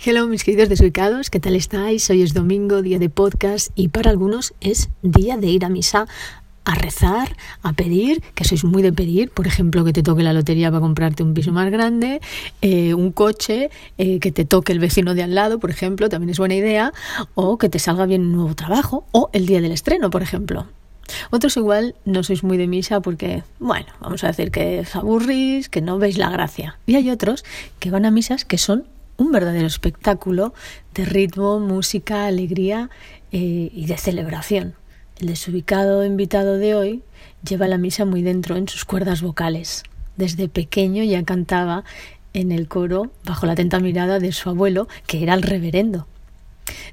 Hello mis queridos desubicados, ¿qué tal estáis? Hoy es domingo, día de podcast y para algunos es día de ir a misa a rezar, a pedir, que sois muy de pedir, por ejemplo, que te toque la lotería para comprarte un piso más grande, eh, un coche, eh, que te toque el vecino de al lado, por ejemplo, también es buena idea, o que te salga bien un nuevo trabajo, o el día del estreno, por ejemplo. Otros igual no sois muy de misa porque, bueno, vamos a decir que os aburrís, que no veis la gracia. Y hay otros que van a misas que son un verdadero espectáculo de ritmo, música, alegría eh, y de celebración. El desubicado invitado de hoy lleva la misa muy dentro en sus cuerdas vocales. Desde pequeño ya cantaba en el coro bajo la atenta mirada de su abuelo, que era el reverendo.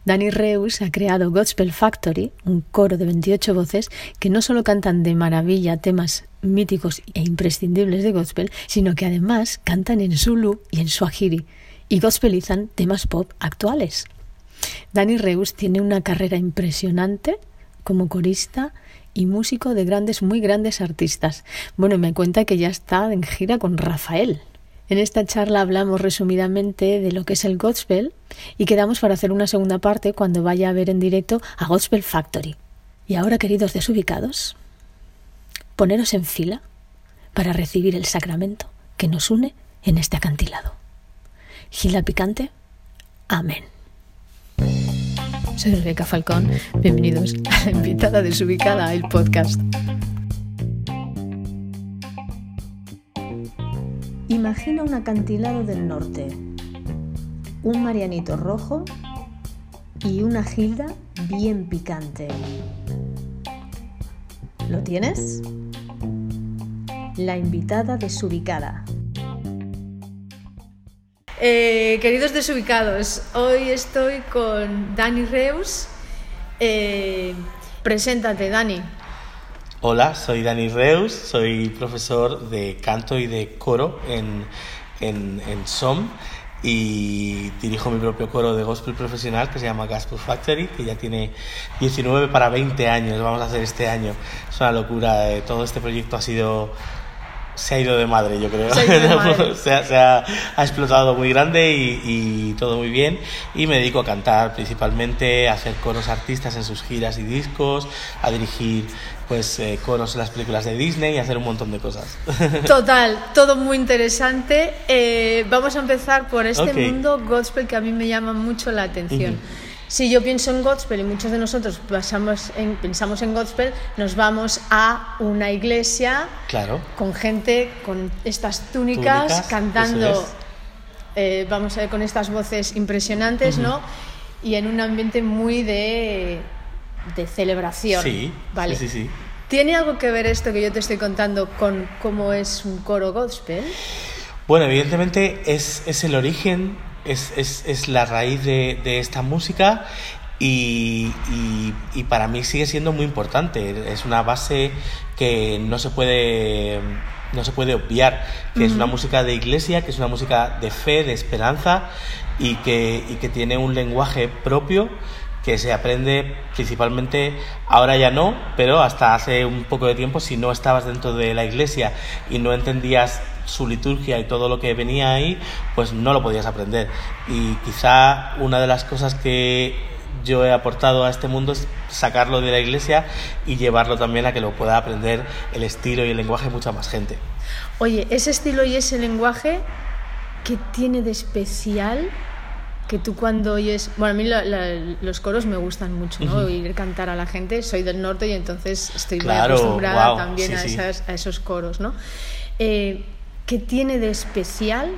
Danny Reus ha creado Gospel Factory, un coro de 28 voces que no solo cantan de maravilla temas míticos e imprescindibles de gospel, sino que además cantan en Zulu y en Swahili, y gospelizan temas pop actuales. Dani Reus tiene una carrera impresionante como corista y músico de grandes, muy grandes artistas. Bueno, me cuenta que ya está en gira con Rafael. En esta charla hablamos resumidamente de lo que es el gospel y quedamos para hacer una segunda parte cuando vaya a ver en directo a Gospel Factory. Y ahora, queridos desubicados, poneros en fila para recibir el sacramento que nos une en este acantilado. Gila Picante. Amén. Soy Rebeca Falcón. Bienvenidos a la invitada desubicada, el podcast. Imagina un acantilado del norte, un marianito rojo y una gilda bien picante. ¿Lo tienes? La invitada desubicada. Eh, queridos desubicados, hoy estoy con Dani Reus. Eh, preséntate, Dani. Hola, soy Dani Reus, soy profesor de canto y de coro en, en, en SOM y dirijo mi propio coro de gospel profesional que se llama Gospel Factory, que ya tiene 19 para 20 años, vamos a hacer este año. Es una locura, eh, todo este proyecto ha sido se ha ido de madre, yo creo. Se ha, ha, explotado muy grande y, todo muy bien. Y me dedico a cantar principalmente, a hacer coros artistas en sus giras y discos, a dirigir pues eh, coros en las películas de Disney y hacer un montón de cosas. Total, todo muy interesante. Eh, vamos a empezar por este mundo gospel que a mí me llama mucho la atención. Si yo pienso en gospel y muchos de nosotros pensamos en, pensamos en gospel, nos vamos a una iglesia claro. con gente con estas túnicas, cantando, eh, vamos a ver, con estas voces impresionantes, ¿no? Y en un ambiente muy de, de celebración. Sí, ¿vale? sí, sí, ¿Tiene algo que ver esto que yo te estoy contando con cómo es un coro gospel? Bueno, evidentemente es, es el origen es, es, es la raíz de, de esta música y, y, para mí sigue siendo muy importante. Es una base que no se puede, no se puede obviar, que es una música de iglesia, que es una música de fe, de esperanza y que, y que tiene un lenguaje propio que se aprende principalmente, ahora ya no, pero hasta hace un poco de tiempo, si no estabas dentro de la iglesia y no entendías su liturgia y todo lo que venía ahí, pues no lo podías aprender. Y quizá una de las cosas que yo he aportado a este mundo es sacarlo de la iglesia y llevarlo también a que lo pueda aprender el estilo y el lenguaje mucha más gente. Oye, ese estilo y ese lenguaje, ¿qué tiene de especial? Que tú cuando oyes, bueno, a mí los coros me gustan mucho, ¿no? Oír cantar a la gente, soy del norte y entonces estoy muy acostumbrada también a, a, esos coros, ¿no? Eh, ¿Qué tiene de especial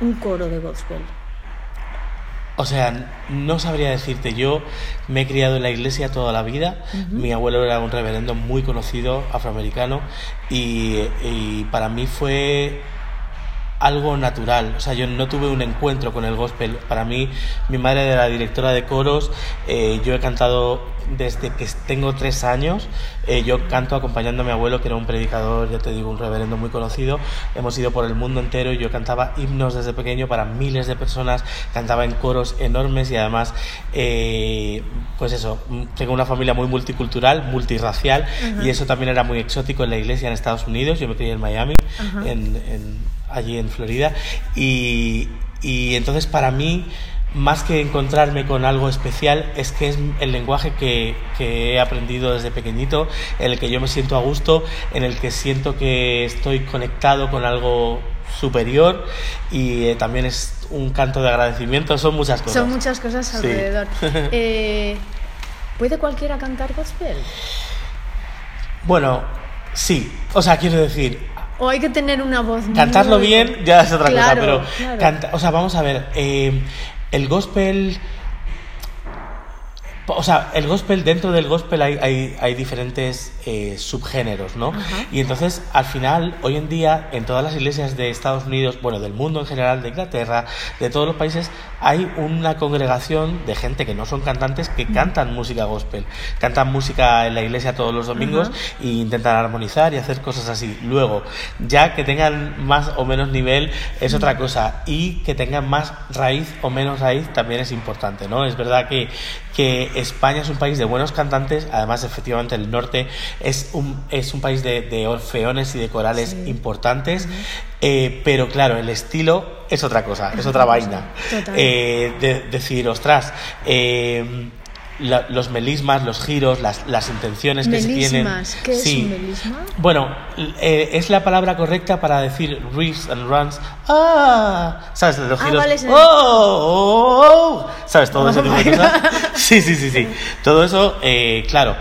un coro de gospel? O sea, no sabría decirte, yo me he criado en la iglesia toda la vida, mi abuelo era un reverendo muy conocido, afroamericano, y, y para mí fue algo natural. O sea, yo no tuve un encuentro con el gospel. Para mí, mi madre era directora de coros. Eh, yo he cantado desde que tengo tres años. Eh, yo canto acompañando a mi abuelo, que era un predicador, ya te digo, un reverendo muy conocido. Hemos ido por el mundo entero y yo cantaba himnos desde pequeño para miles de personas. Cantaba en coros enormes y además, eh, pues eso, tengo una familia muy multicultural, multirracial y eso también era muy exótico en la iglesia en Estados Unidos. Yo me crié en Miami, en allí en Florida. Y, y entonces para mí más que encontrarme con algo especial, es que es el lenguaje que, que, he aprendido desde pequeñito, en el que yo me siento a gusto, en el que siento que estoy conectado con algo superior y eh, también es un canto de agradecimiento, son muchas cosas. Son muchas cosas alrededor. Sí. eh, ¿Puede cualquiera cantar gospel? Bueno, sí, o sea, quiero decir, o hay que tener una voz cantarlo muy... bien ya es otra claro, cosa pero claro. canta, o sea vamos a ver eh, el gospel o sea, el gospel, dentro del gospel hay, hay, hay diferentes eh, subgéneros, ¿no? Ajá. Y entonces, al final, hoy en día, en todas las iglesias de Estados Unidos, bueno, del mundo en general, de Inglaterra, de todos los países, hay una congregación de gente que no son cantantes que cantan música gospel. Cantan música en la iglesia todos los domingos Ajá. e intentan armonizar y hacer cosas así. Luego, ya que tengan más o menos nivel es otra cosa. Y que tengan más raíz o menos raíz también es importante, ¿no? Es verdad que, que España es un país de buenos cantantes, además efectivamente el norte es un, es un país de, de orfeones y de corales Sí. importantes, eh, pero claro, el estilo es otra cosa, es otra vaina. Eh, de, decir, ostras, eh, la- los melismas, los giros, las, las intenciones que se tienen. Melismas. ¿Qué es Sí. un melisma? Bueno, eh, es la palabra correcta para decir riffs and runs. Ah, ¿sabes? Los Ah, giros. vale, oh, oh, oh, ¿sabes? Todo ese tipo de cosas. Sí, sí, sí, sí. Todo eso, eh, claro.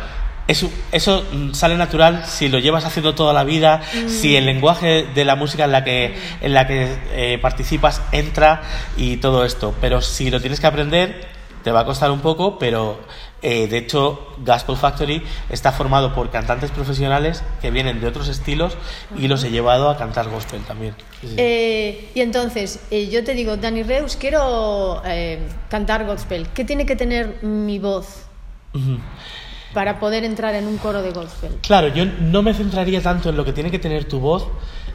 Eso, eso sale natural si lo llevas haciendo toda la vida, Mm. si el lenguaje de la música en la que, en la que eh, participas entra y todo esto. Pero si lo tienes que aprender, te va a costar un poco, pero eh, de hecho Gospel Factory está formado por cantantes profesionales que vienen de otros estilos y los he llevado a cantar gospel también. Sí, sí. Eh, y entonces, eh, yo te digo, Dani Reus, quiero eh, cantar gospel. ¿Qué tiene que tener mi voz Ujú. para poder entrar en un coro de gospel? Claro, yo no me centraría tanto en lo que tiene que tener tu voz,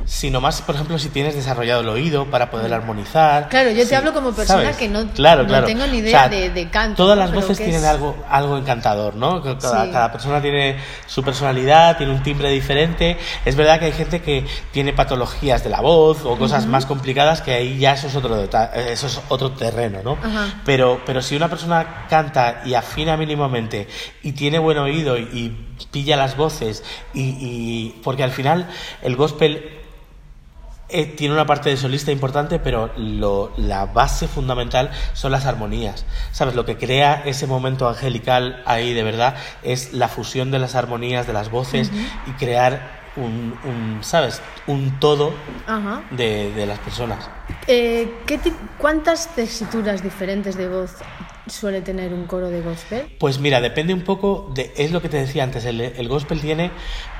sino más, por ejemplo, si tienes desarrollado el oído para poder armonizar. Claro, yo te Sí, hablo como persona ¿sabes? que no- Claro, no claro. tengo ni O idea sea, de- de canto, Todas las voces tienen es- algo, algo encantador, ¿no? Cada, Sí. cada persona tiene su personalidad, tiene un timbre diferente. Es verdad que hay gente que tiene patologías de la voz o cosas más complicadas que ahí ya eso es otro, eso es otro terreno, ¿no? Ajá. Pero, pero si una persona canta y afina mínimamente y tiene buen oído y, y pilla las voces y, y- porque al final el gospel eh, tiene una parte de solista importante, pero lo- la base fundamental son las armonías. ¿Sabes? Lo que crea ese momento angelical ahí de verdad es la fusión de las armonías, de las voces y crear un, un, ¿sabes? Un todo de las personas. Eh, ¿qué ¿Cuántas tesituras diferentes de voz suele tener un coro de gospel? Pues mira, depende un poco de, es lo que te decía antes, el, el gospel tiene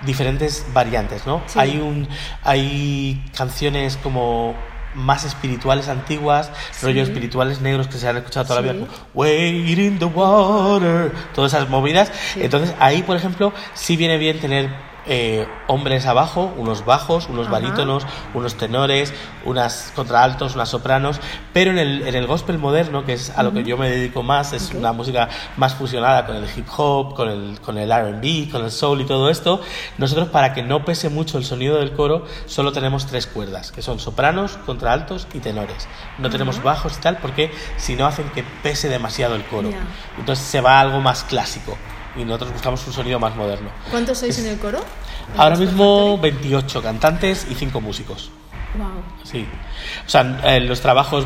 diferentes variantes, ¿no? Sí. Hay un, hay canciones como más espirituales antiguas, rollos espirituales negros que se han escuchado toda la vida, como Wait in the water, todas esas movidas. Entonces ahí, por ejemplo, sí viene bien tener eh, hombres abajo, unos bajos, unos Ajá. barítonos, unos tenores, unas contraaltos, unas sopranos, pero en el, en el gospel moderno, que es a lo que yo me dedico más, es una música más fusionada con el hip hop, con el, con el RB, con el soul y todo esto, nosotros para que no pese mucho el sonido del coro, solo tenemos tres cuerdas, que son sopranos, contraaltos y tenores. No tenemos bajos y tal, porque si no hacen que pese demasiado el coro. Entonces se va a algo más clásico. Y nosotros buscamos un sonido más moderno. ¿Cuántos sois en el coro? ¿En Ahora mismo 28 cantantes y 5 músicos. Wow. Sí. O sea, eh, los trabajos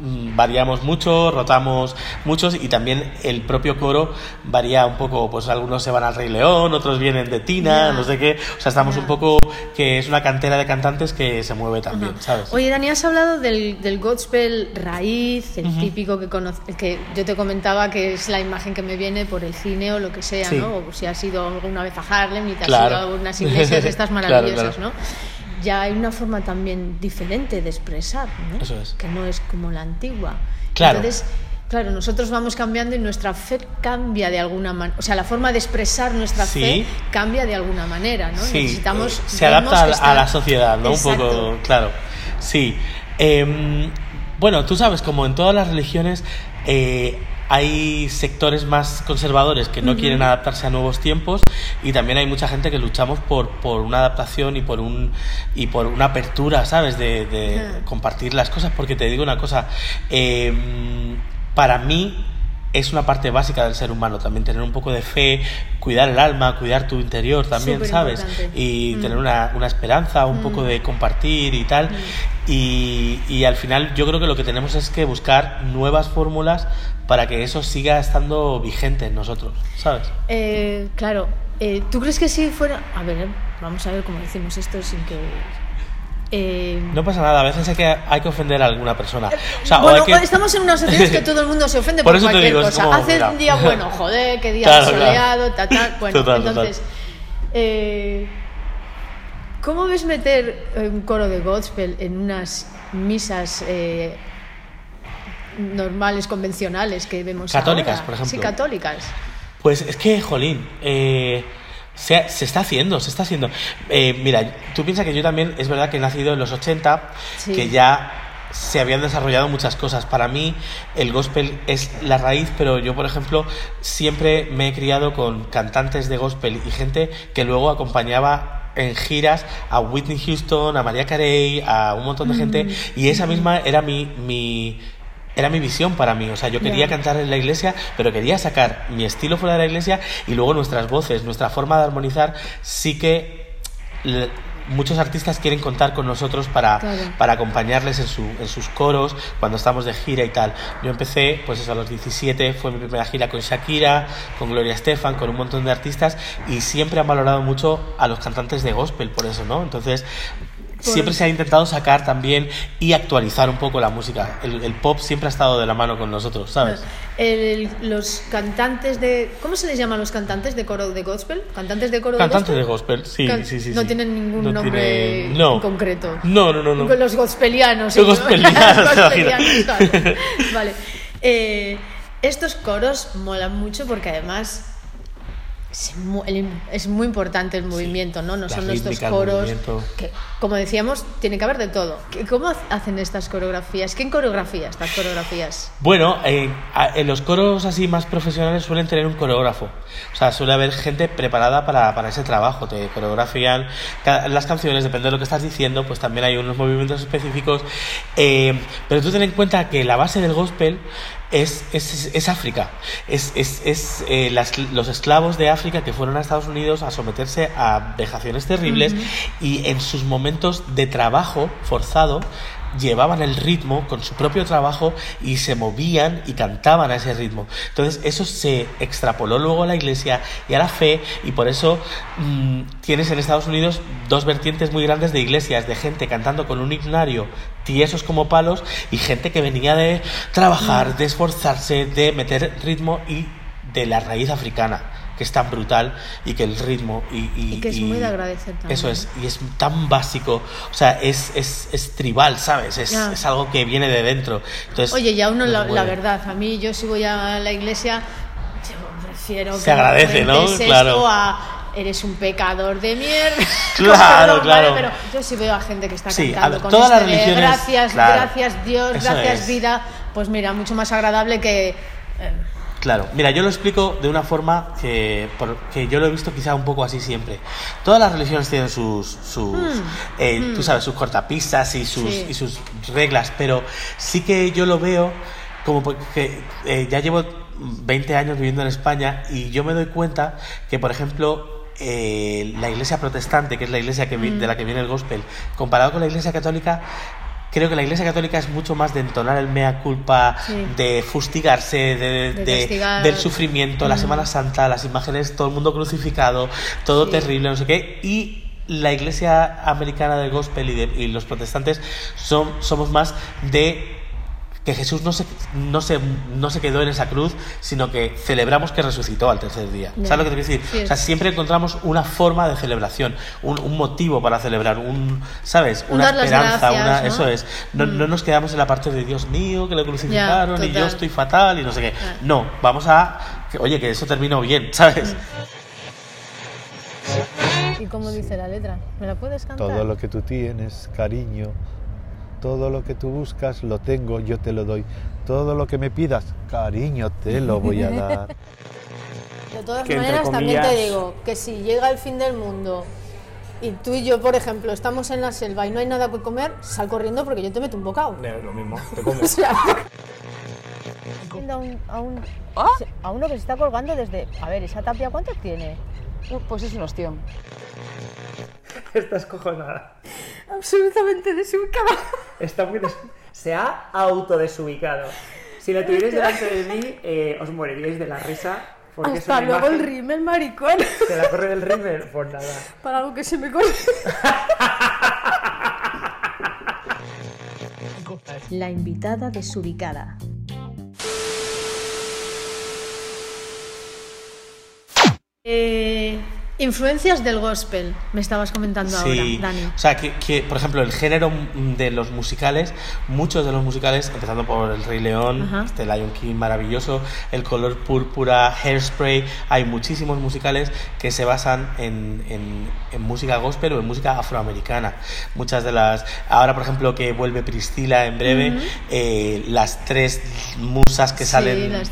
mm, variamos mucho, rotamos muchos y también el propio coro varía un poco. Pues algunos se van al Rey León, otros vienen de Tina, Ya. no sé qué. O sea, estamos un poco que es una cantera de cantantes que se mueve también. ¿sabes? Oye, Dani, has hablado del, del gospel raíz, el típico que conoce, el que yo te comentaba que es la imagen que me viene por el cine o lo que sea, Sí. ¿no? O si has ido alguna vez a Harlem y te has Claro. ido a unas iglesias estas Claro, maravillosas, claro. ¿no? Ya hay una forma también diferente de expresar, ¿no? Eso es. Que no es como la antigua. Claro. Entonces, claro, nosotros vamos cambiando y nuestra fe cambia de alguna manera. O sea, la forma de expresar nuestra Sí. fe cambia de alguna manera, ¿no? Sí, Necesitamos. se adapta a, la- está- a la sociedad, ¿no? Exacto. Un poco, claro. Sí. Em, bueno, tú sabes, como en todas las religiones, eh, hay sectores más conservadores que no quieren adaptarse a nuevos tiempos y también hay mucha gente que luchamos por, por una adaptación y por un y por una apertura, ¿sabes? De, de compartir las cosas, porque te digo una cosa. em, para mí es una parte básica del ser humano también tener un poco de fe, cuidar el alma, cuidar tu interior también, ¿sabes? Y mm. tener una, una, esperanza, un poco mm. de compartir y tal. Mm. Y, y, al final yo creo que lo que tenemos es que buscar nuevas fórmulas para que eso siga estando vigente en nosotros, ¿sabes? Eh, claro, eh, ¿tú crees que si fuera... A ver, vamos a ver cómo decimos esto sin que eh, no pasa nada, a veces hay que, hay que ofender a alguna persona. bueno, estamos en una sociedad que todo el mundo se ofende por, cualquier cosa. Hace un día bueno, joder, qué día soleado, tal, tal. Bueno, entonces, Eh, ¿cómo ves meter un coro de gospel en unas misas eh, normales, convencionales que vemos Católicas, por ejemplo. Sí, católicas. Pues es que, jolín, eh, se, está haciendo, se está haciendo. Eh, mira, tú piensas que yo también, es verdad que he nacido en los 80, que ya se habían desarrollado muchas cosas. Para mí el gospel es la raíz, pero yo, por ejemplo, siempre me he criado con cantantes de gospel y gente que luego acompañaba en giras a Whitney Houston, a María Carey, a un montón de gente, mm. y esa misma era mi, mi era mi visión para mí. O sea, yo quería cantar en la iglesia, pero quería sacar mi estilo fuera de la iglesia y luego nuestras voces, nuestra forma de armonizar, sí que muchos artistas quieren contar con nosotros para, para acompañarles en, su, en sus coros cuando estamos de gira y tal. Yo empecé, pues eso, a los 17, fue mi primera gira con Shakira, con Gloria Estefan, con un montón de artistas y siempre han valorado mucho a los cantantes de gospel, por eso, ¿no? Entonces, siempre se ha intentado sacar también y actualizar un poco la música. El, pop siempre ha estado de la mano con nosotros, ¿sabes? los cantantes de... ¿Cómo se les llama los cantantes de coro de gospel? ¿Cantantes de coro cantantes de gospel? sí, sí, sí. No tienen ningún nombre en concreto. No, no, no. no. Los gospelianos. Los gospelianos. vale. Eh, estos coros molan mucho porque además es muy, importante el movimiento, ¿no? No son estos coros que, como decíamos, tiene que haber de todo. ¿Cómo hacen estas coreografías? ¿Quién coreografía estas coreografías? Bueno, en los coros así más profesionales suelen tener un coreógrafo. O sea, suele haber gente preparada para, ese trabajo. Te coreografían las canciones, depende de lo que estás diciendo, pues también hay unos movimientos específicos. Eh, pero tú ten en cuenta que la base del gospel es, es, es África. Es, es eh, las, los esclavos de África que fueron a Estados Unidos a someterse a vejaciones terribles y en sus momentos de trabajo forzado llevaban el ritmo con su propio trabajo y se movían y cantaban a ese ritmo. Entonces eso se extrapoló luego a la iglesia y a la fe y por eso mm, tienes en Estados Unidos dos vertientes muy grandes de iglesias, de gente cantando con un himnario tiesos como palos y gente que venía de trabajar, de esforzarse, de meter ritmo y de la raíz africana que es tan brutal y que el ritmo y, que es muy de agradecer también. Eso es, y es tan básico, o sea, es, es, es tribal, ¿sabes? Es, es, algo que viene de dentro. Entonces, Oye, ya uno, la, verdad, a mí yo si voy a la iglesia, yo prefiero Se agradece, ¿no? Claro. A, eres un pecador de mierda. Claro, claro. Pero yo sí veo a gente que está sí, cantando con todas este las religiones, gracias, gracias Dios, gracias vida, pues mira, mucho más agradable que... Eh, Claro, mira, yo lo explico de una forma que, yo lo he visto quizá un poco así siempre. Todas las religiones tienen sus, sus hmm. Eh, tú hmm. sabes, sus cortapistas y sus, y sus reglas, pero sí que yo lo veo como porque eh, ya llevo 20 años viviendo en España y yo me doy cuenta que, por ejemplo, eh, la iglesia protestante, que es la iglesia que, de la que viene el gospel, comparado con la iglesia católica, creo que la Iglesia Católica es mucho más de entonar el mea culpa, de fustigarse, de, del sufrimiento, la mm. Semana Santa, las imágenes, todo el mundo crucificado, todo terrible, no sé qué. Y la Iglesia Americana del Gospel y, y los protestantes son, somos más de que Jesús no se, no, se, no se quedó en esa cruz, sino que celebramos que resucitó al tercer día. ¿Sabes lo que te quiero decir? o sea, siempre encontramos una forma de celebración, un, un motivo para celebrar, un, ¿sabes? Una esperanza, una, eso es. No, mm. no, nos quedamos en la parte de Dios mío, que lo crucificaron y yo estoy fatal y no sé qué. No, vamos a, que, oye, que eso terminó bien, ¿sabes? ¿Y cómo dice la letra? ¿Me la puedes cantar? Todo lo que tú tienes, cariño, todo lo que tú buscas lo tengo, yo te lo doy. Todo lo que me pidas, cariño, te lo voy a dar. De todas maneras, también te digo que si llega el fin del mundo y tú y yo, por ejemplo, estamos en la selva y no hay nada que comer, sal corriendo porque yo te meto un bocado. Es lo mismo, te como. viendo a, un, a, un- ¿Ah? a uno que se está colgando desde... A ver, ¿esa tapia cuánto tiene? Uh, Pues es un ostión. Estás cojonada. Absolutamente desubicada. Está muy des- Se ha autodesubicado. Si lo tuvierais delante de mí, eh, os moriríais de la risa. Porque Hasta luego el rímel, maricón. ¿Se la corre del rímel? Pues nada. Para algo que se me corre. La invitada desubicada. Eh, influencias del gospel, me estabas comentando Sí, ahora, Dani. o sea, que, que, por ejemplo, el género de los musicales, muchos de los musicales, empezando por El Rey León, Ajá. este Lion King maravilloso, El Color Púrpura, Hairspray, hay muchísimos musicales que se basan en, en- en música gospel o en música afroamericana. Muchas de las, ahora por ejemplo que vuelve Priscila en breve, eh, las tres musas que Sí, salen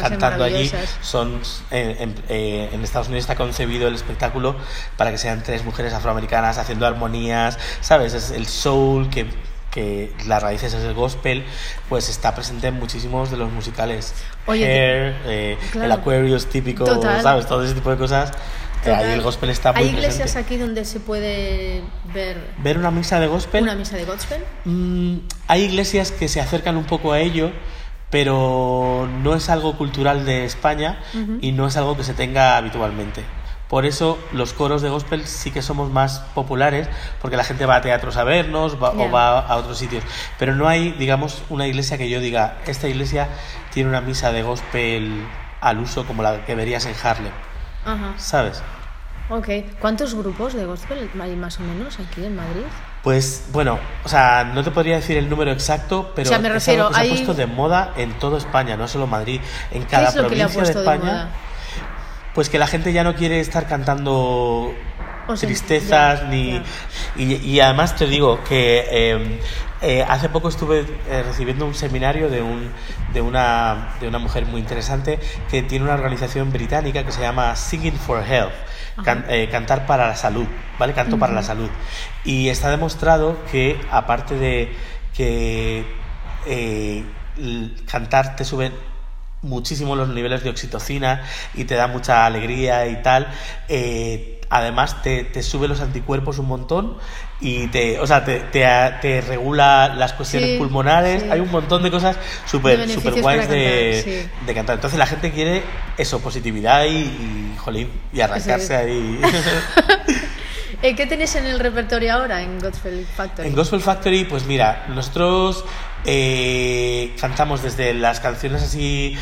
cantando allí son en, en- eh, en Estados Unidos está concebido el espectáculo para que sean tres mujeres afroamericanas haciendo armonías, ¿sabes? Es el soul que, que las raíces es el gospel, pues está presente en muchísimos de los musicales. Oye, Hair, eh, el claro. Aquarius típico, Total. ¿sabes? Todo ese tipo de cosas. que ahí el gospel está muy Hay iglesias presente. aquí donde se puede ver Ver una misa de gospel. una misa de gospel. Mm, hay iglesias que se acercan un poco a ello, pero no es algo cultural de España y no es algo que se tenga habitualmente. Por eso los coros de gospel sí que somos más populares, porque la gente va a teatros a vernos va- o va a otros sitios. Pero no hay, digamos, una iglesia que yo diga, esta iglesia tiene una misa de gospel al uso como la que verías en Harlem, Ajá. ¿sabes? Ok. ¿Cuántos grupos de gospel hay más o menos aquí en Madrid? Pues bueno, o sea, no te podría decir el número exacto, pero O sea, me es algo que se hay- ha puesto de moda en toda España, no solo Madrid, en cada ¿Qué es lo que le ha provincia puesto de de, España. moda? Pues que la gente ya no quiere estar cantando O sea, tristezas ya, ni ya. Y, y además te digo que eh, eh, hace poco estuve eh, recibiendo un seminario de un de una de una mujer muy interesante que tiene una organización británica que se llama Singing for Health can- eh, cantar para la salud vale canto para la salud. Y está demostrado que aparte de que cantar te sube muchísimo los niveles de oxitocina y te da mucha alegría y tal. eh, además te, te sube los anticuerpos un montón y te, o sea, te, te, te regula las cuestiones Sí, pulmonares. sí. Hay un montón de cosas súper super guays de, sí. de cantar. Entonces la gente quiere eso, positividad y, y jolín, y arrancarse ahí. Eh, ¿Qué tenéis en el repertorio ahora en Gospel Factory? En Gospel Factory, pues mira, nosotros eh, cantamos desde las canciones así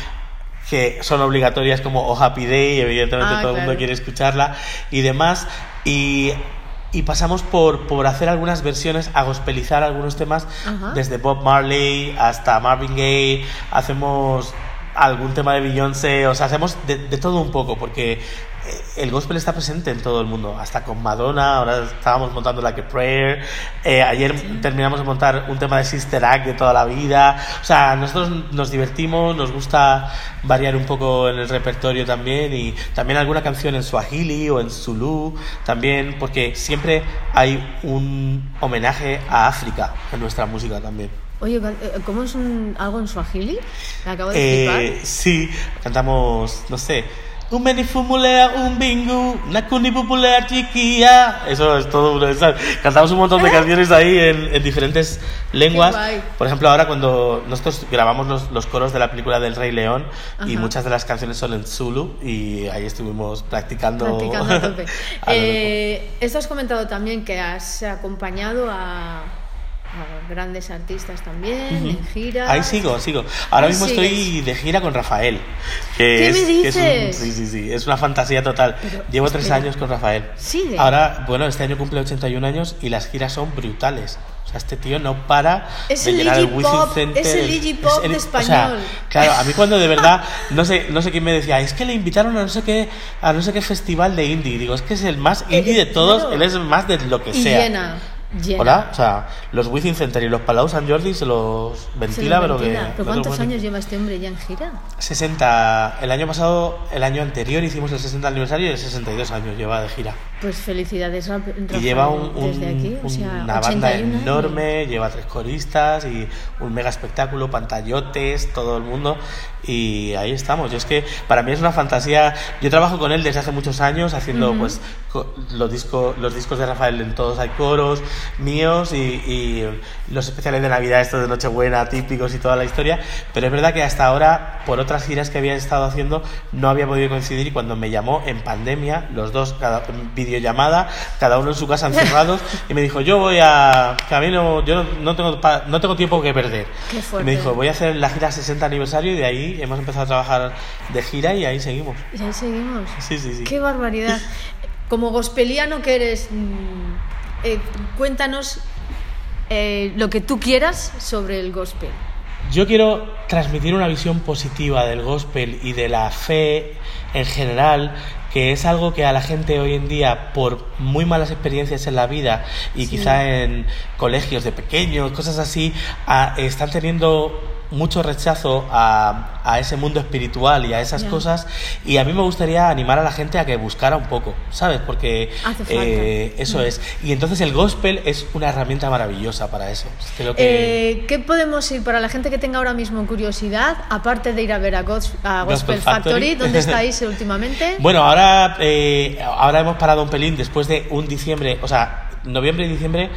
que son obligatorias como Oh Happy Day, evidentemente Ah, todo el mundo quiere escucharla y demás, y, y pasamos por, por hacer algunas versiones, a gospelizar algunos temas, desde Bob Marley hasta Marvin Gaye, hacemos algún tema de Beyoncé, o sea, hacemos de, de todo un poco, porque el gospel está presente en todo el mundo, hasta con Madonna, ahora estábamos montando Like a Prayer, eh, ayer terminamos de montar un tema de Sister Act de toda la vida, o sea, nosotros nos divertimos, nos gusta variar un poco en el repertorio también y también alguna canción en Swahili o en Zulu también, porque siempre hay un homenaje a África en nuestra música también. Oye, eh, ¿cómo es un, algo en Swahili? Me acabo de Eh, sí, cantamos, no sé. Un menifumulea, un bingu, nakuni pupulea chiquilla. Eso es todo. Cantamos un montón de canciones ahí en, en diferentes lenguas. Por ejemplo, ahora cuando nosotros grabamos los, los coros de la película del Rey León y muchas de las canciones son en Zulu y ahí estuvimos practicando. Practicando a tope. Eh, esto has comentado también que has acompañado a, a grandes artistas también en gira. Ahí sigo, sigo. Ahora Ahí mismo sigues. estoy de gira con Rafael. Que ¿Qué es, me que es un- dices? sí, sí, sí. Es una fantasía total. Pero, Llevo tres espera. años con Rafael. ¿Sigue? Ahora, bueno, este año cumple 81 años y las giras son brutales. O sea, este tío no para Es de el llenar el Pop, Center. es el Iggy Pop de o sea, español. claro, a mí cuando de verdad, no sé, no sé quién me decía, es que le invitaron a no sé qué, a no sé qué festival de indie. Digo, es que es el más indie de todos, claro. él es más de lo que y sea. llena, Hola, o sea, los Wizzing Center y los Palau San Jordi se los Se ventila, pero que. ventila. no te ¿Pero lo cuántos años lleva este hombre ya en gira? 60. El año pasado, el año anterior hicimos el 60 aniversario y el 62 años lleva de gira. Pues felicidades, Ra- Y Rafael, lleva un- un- desde aquí, o sea, una banda 81 años. enorme, lleva tres coristas y un mega espectáculo, pantallotes, todo el mundo. Y ahí estamos. Yo es que para mí es una fantasía. Yo trabajo con él desde hace muchos años haciendo pues co- los, discos los discos de Rafael en todos hay coros míos y, y los especiales de Navidad, estos de Nochebuena, típicos y toda la historia. Pero es verdad que hasta ahora, por otras giras que había estado haciendo, no había podido coincidir y cuando me llamó en pandemia, los dos, cada videollamada, cada uno en su casa encerrados, y me dijo, yo voy a... que a mí no, yo no, no tengo, pa- no tengo tiempo que perder. Qué Y me dijo, voy a hacer la gira 60 aniversario y de ahí hemos empezado a trabajar de gira y ahí seguimos. Y ahí seguimos. Sí, sí, sí. Qué barbaridad. Como gospeliano que eres, mm, eh, cuéntanos eh, lo que tú quieras sobre el gospel. Yo quiero transmitir una visión positiva del gospel y de la fe en general, que es algo que a la gente hoy en día, por muy malas experiencias en la vida y quizá en colegios de pequeños, cosas así, a- están teniendo mucho rechazo a, a ese mundo espiritual y a esas Ya. cosas y a mí me gustaría animar a la gente a que buscara un poco, ¿sabes? Porque eh, eso es. Y entonces el gospel es una herramienta maravillosa para eso. Creo que... Eh, ¿Qué podemos ir para la gente que tenga ahora mismo curiosidad, aparte de ir a ver a, Gos- a Gospel, Gospel Factory? Factory. ¿Dónde estáis últimamente? Bueno, ahora, eh, ahora hemos parado un pelín después de un diciembre, o sea, noviembre y diciembre.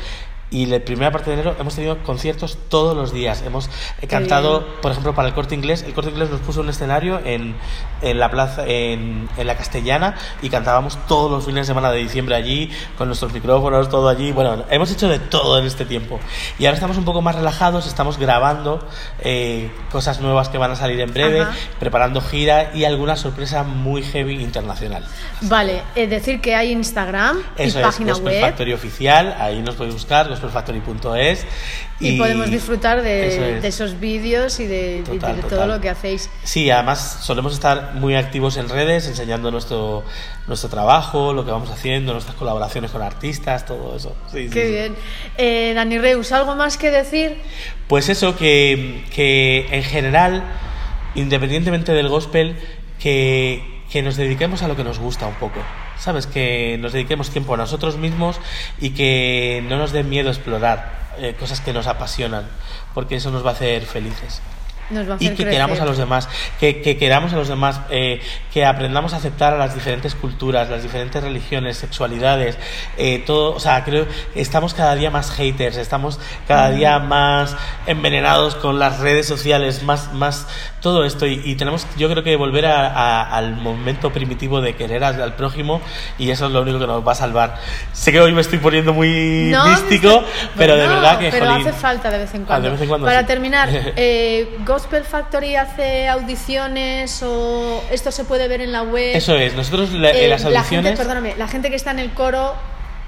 Y la primera parte de enero hemos tenido conciertos todos los días. Hemos eh, cantado, por ejemplo, para el Corte Inglés. El Corte Inglés nos puso un escenario en, en la plaza, en, en la Castellana, y cantábamos todos los fines de semana de diciembre allí, con nuestros micrófonos, todo allí. Bueno, hemos hecho de todo en este tiempo. Y ahora estamos un poco más relajados, estamos grabando eh, cosas nuevas que van a salir en breve, Ajá. preparando gira y alguna sorpresa muy heavy internacional. Vale, es decir que hay Instagram Eso y es, página Gospel web Factory oficial, ahí nos podéis buscar, y, podemos disfrutar de, es. de esos vídeos y de, y Total, de todo total. lo que hacéis. Sí, además solemos estar muy activos en redes, enseñando nuestro, nuestro trabajo, lo que vamos haciendo, nuestras colaboraciones con artistas, todo eso. Sí, Qué sí. bien. Eh, Dani Reus, ¿algo más que decir? Pues eso, que, que en general, independientemente del gospel, que, que nos dediquemos a lo que nos gusta un poco. ¿Sabes? Que nos dediquemos tiempo a nosotros mismos y que no nos dé miedo explorar eh, cosas que nos apasionan, porque eso nos va a hacer felices. Y que queramos a los demás, que, que queramos a los demás, eh, que aprendamos a aceptar a las diferentes culturas, las diferentes religiones, sexualidades, eh, todo, o sea, creo que estamos cada día más haters, estamos cada día más envenenados con las redes sociales, más, más todo esto y, y tenemos, yo creo que volver a- a- al momento primitivo de querer al, al prójimo y eso es lo único que nos va a salvar. Sé que hoy me estoy poniendo muy No, místico, pero de verdad que Pero jolín, hace falta de vez en cuando. vez en cuando, Para sí. terminar, eh, ¿Gospel Factory hace audiciones o esto se puede ver en la web? Eso es, nosotros la- Eh, las la audiciones gente, perdóname, la gente que está en el coro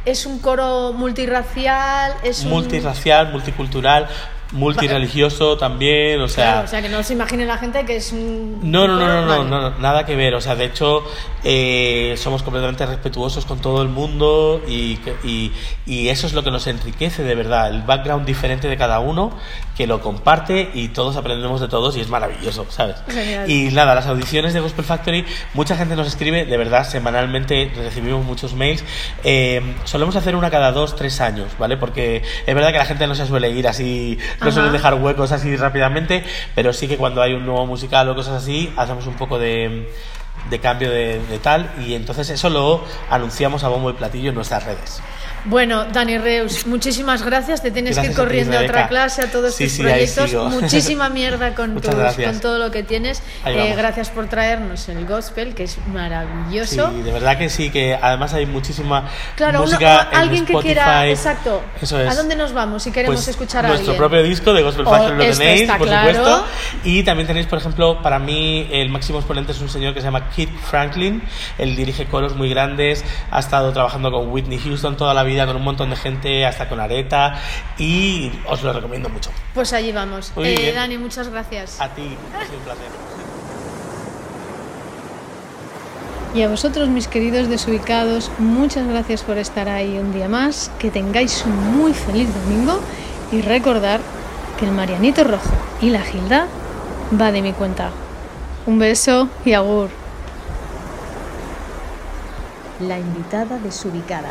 es un coro multirracial, es un... multirracial, multicultural, multireligioso también, o sea, Claro, o sea, que no se imagine la gente que es un... no, no, no, no, no, no, nada que ver, o sea, de hecho eh, somos completamente respetuosos con todo el mundo y, y, y eso es lo que nos enriquece de verdad, el background diferente de cada uno, que lo comparte y todos aprendemos de todos y es maravilloso, ¿sabes? Genial. Y nada, las audiciones de Gospel Factory, mucha gente nos escribe, de verdad, semanalmente recibimos muchos mails. Eh, solemos hacer una cada dos, tres años, ¿vale? Porque es verdad que la gente no se suele ir así, no Ajá. suele dejar huecos así rápidamente, pero sí que cuando hay un nuevo musical o cosas así, hacemos un poco de, de cambio de, de tal y entonces eso lo anunciamos a bombo y platillo en nuestras redes. Bueno, Dani Reus, muchísimas gracias. Te tienes Gracias que a ir ti, corriendo a otra Rebeca. clase, a todos Sí, tus sí, proyectos. Muchísima mierda con, tus- con todo lo que tienes. Eh, gracias por traernos el gospel, que es maravilloso. Sí, de verdad que sí, que además hay muchísima Claro, uno- música en alguien que quiera, Spotify. exacto. Eso es. ¿A dónde nos vamos si queremos Pues escuchar a nuestro alguien? propio disco de Gospel Factory lo esto tenéis, por claro. supuesto. Y también tenéis, por ejemplo, para mí el máximo exponente es un señor que se llama Kit Franklin. Él dirige coros muy grandes, ha estado trabajando con Whitney Houston toda la vida, con un montón de gente, hasta con Areta. Y os lo recomiendo mucho. Pues allí vamos. Muy Eh, bien. Dani, muchas gracias. A ti, ha sido un placer. Y a vosotros, mis queridos desubicados, muchas gracias por estar ahí un día más. Que tengáis un muy feliz domingo y recordar que el Marianito Rojo y la Gilda va de mi cuenta. Un beso y agur. la invitada desubicada.